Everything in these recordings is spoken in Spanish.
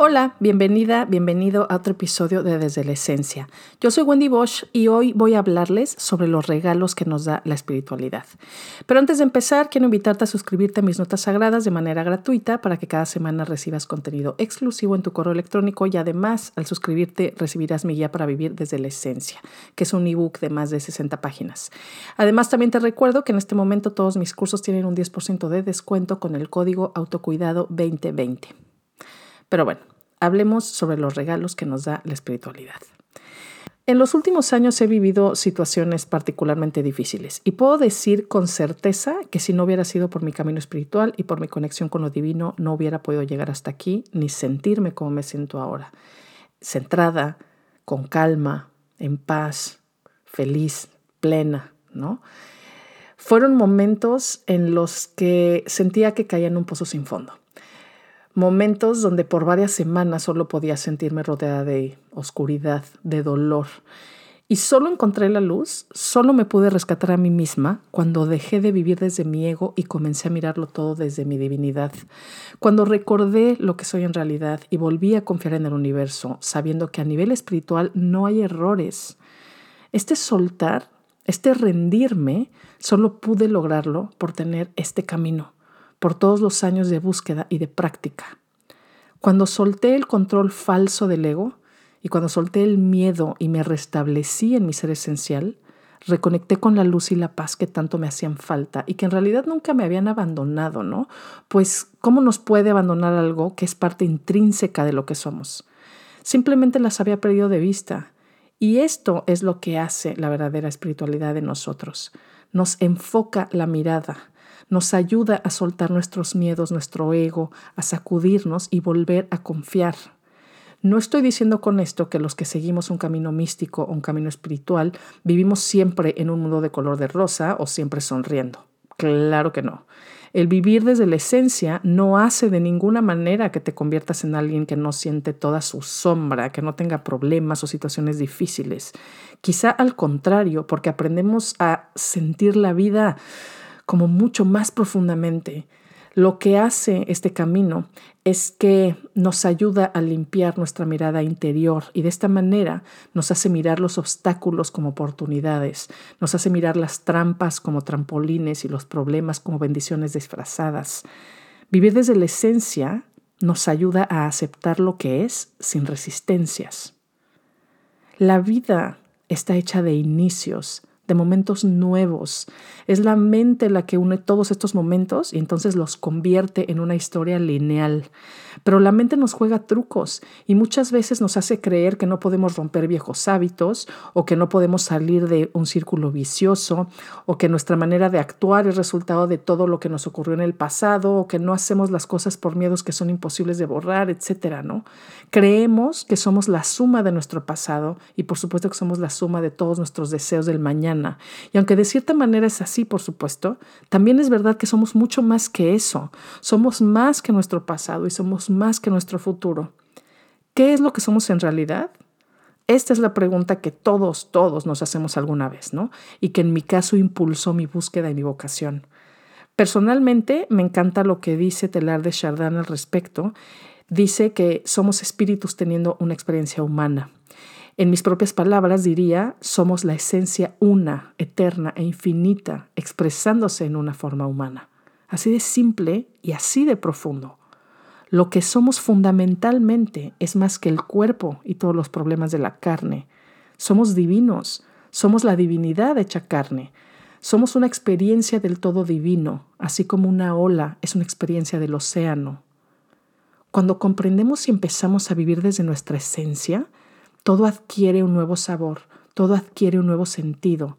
Hola, bienvenida, bienvenido a otro episodio de Desde la Esencia. Yo soy Wendy Bosch y hoy voy a hablarles sobre los regalos que nos da la espiritualidad. Pero antes de empezar, quiero invitarte a suscribirte a mis notas sagradas de manera gratuita para que cada semana recibas contenido exclusivo en tu correo electrónico y además al suscribirte recibirás mi guía para vivir desde la esencia, que es un ebook de más de 60 páginas. Además, también te recuerdo que en este momento todos mis cursos tienen un 10% de descuento con el código autocuidado 2020. Pero bueno, hablemos sobre los regalos que nos da la espiritualidad. En los últimos años he vivido situaciones particularmente difíciles y puedo decir con certeza que si no hubiera sido por mi camino espiritual y por mi conexión con lo divino, no hubiera podido llegar hasta aquí ni sentirme como me siento ahora, centrada, con calma, en paz, feliz, plena, ¿no? Fueron momentos en los que sentía que caía en un pozo sin fondo momentos donde por varias semanas solo podía sentirme rodeada de oscuridad, de dolor. Y solo encontré la luz, solo me pude rescatar a mí misma cuando dejé de vivir desde mi ego y comencé a mirarlo todo desde mi divinidad. Cuando recordé lo que soy en realidad y volví a confiar en el universo, sabiendo que a nivel espiritual no hay errores. Este soltar, este rendirme, solo pude lograrlo por tener este camino por todos los años de búsqueda y de práctica. Cuando solté el control falso del ego y cuando solté el miedo y me restablecí en mi ser esencial, reconecté con la luz y la paz que tanto me hacían falta y que en realidad nunca me habían abandonado, ¿no? Pues, ¿cómo nos puede abandonar algo que es parte intrínseca de lo que somos? Simplemente las había perdido de vista. Y esto es lo que hace la verdadera espiritualidad de nosotros. Nos enfoca la mirada, nos ayuda a soltar nuestros miedos, nuestro ego, a sacudirnos y volver a confiar. No estoy diciendo con esto que los que seguimos un camino místico o un camino espiritual vivimos siempre en un mundo de color de rosa o siempre sonriendo. Claro que no. El vivir desde la esencia no hace de ninguna manera que te conviertas en alguien que no siente toda su sombra, que no tenga problemas o situaciones difíciles. Quizá al contrario, porque aprendemos a sentir la vida como mucho más profundamente. Lo que hace este camino es que nos ayuda a limpiar nuestra mirada interior y de esta manera nos hace mirar los obstáculos como oportunidades, nos hace mirar las trampas como trampolines y los problemas como bendiciones disfrazadas. Vivir desde la esencia nos ayuda a aceptar lo que es sin resistencias. La vida está hecha de inicios, de momentos nuevos. Es la mente la que une todos estos momentos y entonces los convierte en una historia lineal. Pero la mente nos juega trucos y muchas veces nos hace creer que no podemos romper viejos hábitos o que no podemos salir de un círculo vicioso o que nuestra manera de actuar es resultado de todo lo que nos ocurrió en el pasado o que no hacemos las cosas por miedos que son imposibles de borrar, etcétera, ¿no? Creemos que somos la suma de nuestro pasado y por supuesto que somos la suma de todos nuestros deseos del mañana y aunque de cierta manera es así, por supuesto, también es verdad que somos mucho más que eso. Somos más que nuestro pasado y somos más que nuestro futuro. ¿Qué es lo que somos en realidad? Esta es la pregunta que todos, todos nos hacemos alguna vez, ¿no? Y que en mi caso impulsó mi búsqueda y mi vocación. Personalmente me encanta lo que dice Telar de Chardin al respecto. Dice que somos espíritus teniendo una experiencia humana. En mis propias palabras diría, somos la esencia una, eterna e infinita, expresándose en una forma humana. Así de simple y así de profundo. Lo que somos fundamentalmente es más que el cuerpo y todos los problemas de la carne. Somos divinos, somos la divinidad hecha carne. Somos una experiencia del todo divino, así como una ola es una experiencia del océano. Cuando comprendemos y empezamos a vivir desde nuestra esencia, todo adquiere un nuevo sabor, todo adquiere un nuevo sentido.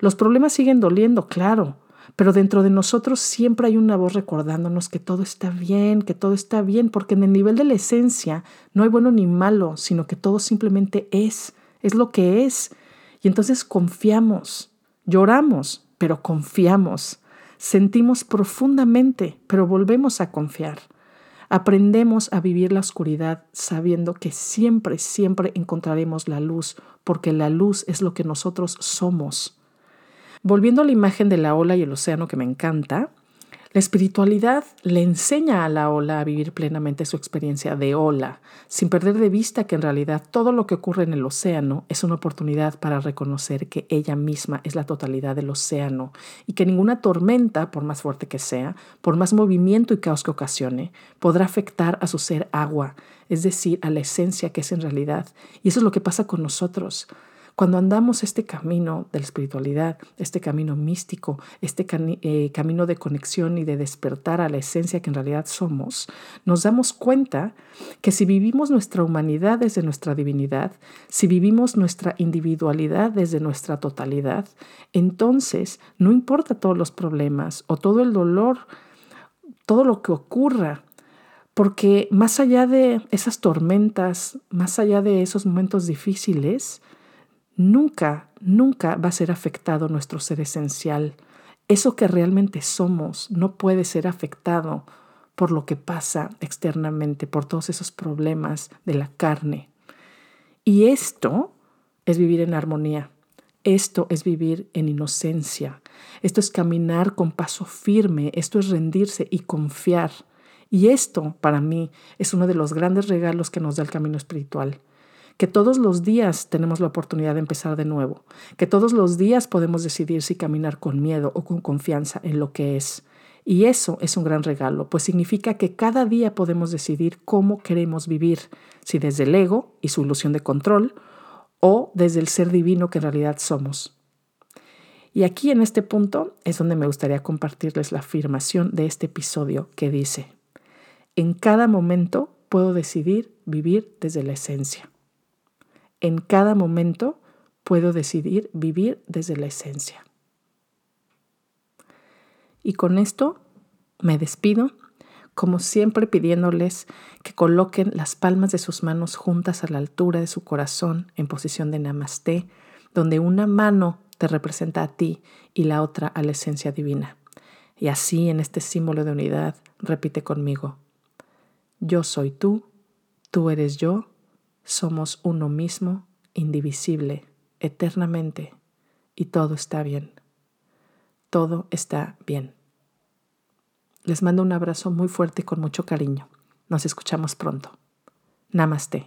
Los problemas siguen doliendo, claro, pero dentro de nosotros siempre hay una voz recordándonos que todo está bien, que todo está bien, porque en el nivel de la esencia no hay bueno ni malo, sino que todo simplemente es, es lo que es. Y entonces confiamos, lloramos, pero confiamos, sentimos profundamente, pero volvemos a confiar. Aprendemos a vivir la oscuridad sabiendo que siempre, siempre encontraremos la luz, porque la luz es lo que nosotros somos. Volviendo a la imagen de la ola y el océano que me encanta, La espiritualidad le enseña a la ola a vivir plenamente su experiencia de ola, sin perder de vista que en realidad todo lo que ocurre en el océano es una oportunidad para reconocer que ella misma es la totalidad del océano y que ninguna tormenta, por más fuerte que sea, por más movimiento y caos que ocasione, podrá afectar a su ser agua, es decir, a la esencia que es en realidad. Y eso es lo que pasa con nosotros. Cuando andamos este camino de la espiritualidad, este camino místico, este eh, camino de conexión y de despertar a la esencia que en realidad somos, nos damos cuenta que si vivimos nuestra humanidad desde nuestra divinidad, si vivimos nuestra individualidad desde nuestra totalidad, entonces no importa todos los problemas o todo el dolor, todo lo que ocurra porque más allá de esas tormentas, más allá de esos momentos difíciles, nunca, nunca va a ser afectado nuestro ser esencial. Eso que realmente somos no puede ser afectado por lo que pasa externamente, por todos esos problemas de la carne. Y esto es vivir en armonía. Esto es vivir en inocencia. Esto es caminar con paso firme. Esto es rendirse y confiar. Y esto, para mí, es uno de los grandes regalos que nos da el camino espiritual que todos los días tenemos la oportunidad de empezar de nuevo, que todos los días podemos decidir si caminar con miedo o con confianza en lo que es. Y eso es un gran regalo, pues significa que cada día podemos decidir cómo queremos vivir, si desde el ego y su ilusión de control, o desde el ser divino que en realidad somos. Y aquí en este punto es donde me gustaría compartirles la afirmación de este episodio que dice, en cada momento puedo decidir vivir desde la esencia. En cada momento puedo decidir vivir desde la esencia. Y con esto me despido, como siempre pidiéndoles que coloquen las palmas de sus manos juntas a la altura de su corazón en posición de namaste, donde una mano te representa a ti y la otra a la esencia divina. Y así en este símbolo de unidad repite conmigo, yo soy tú, tú eres yo, somos uno mismo, indivisible, eternamente, y todo está bien. Todo está bien. Les mando un abrazo muy fuerte y con mucho cariño. Nos escuchamos pronto. Namaste.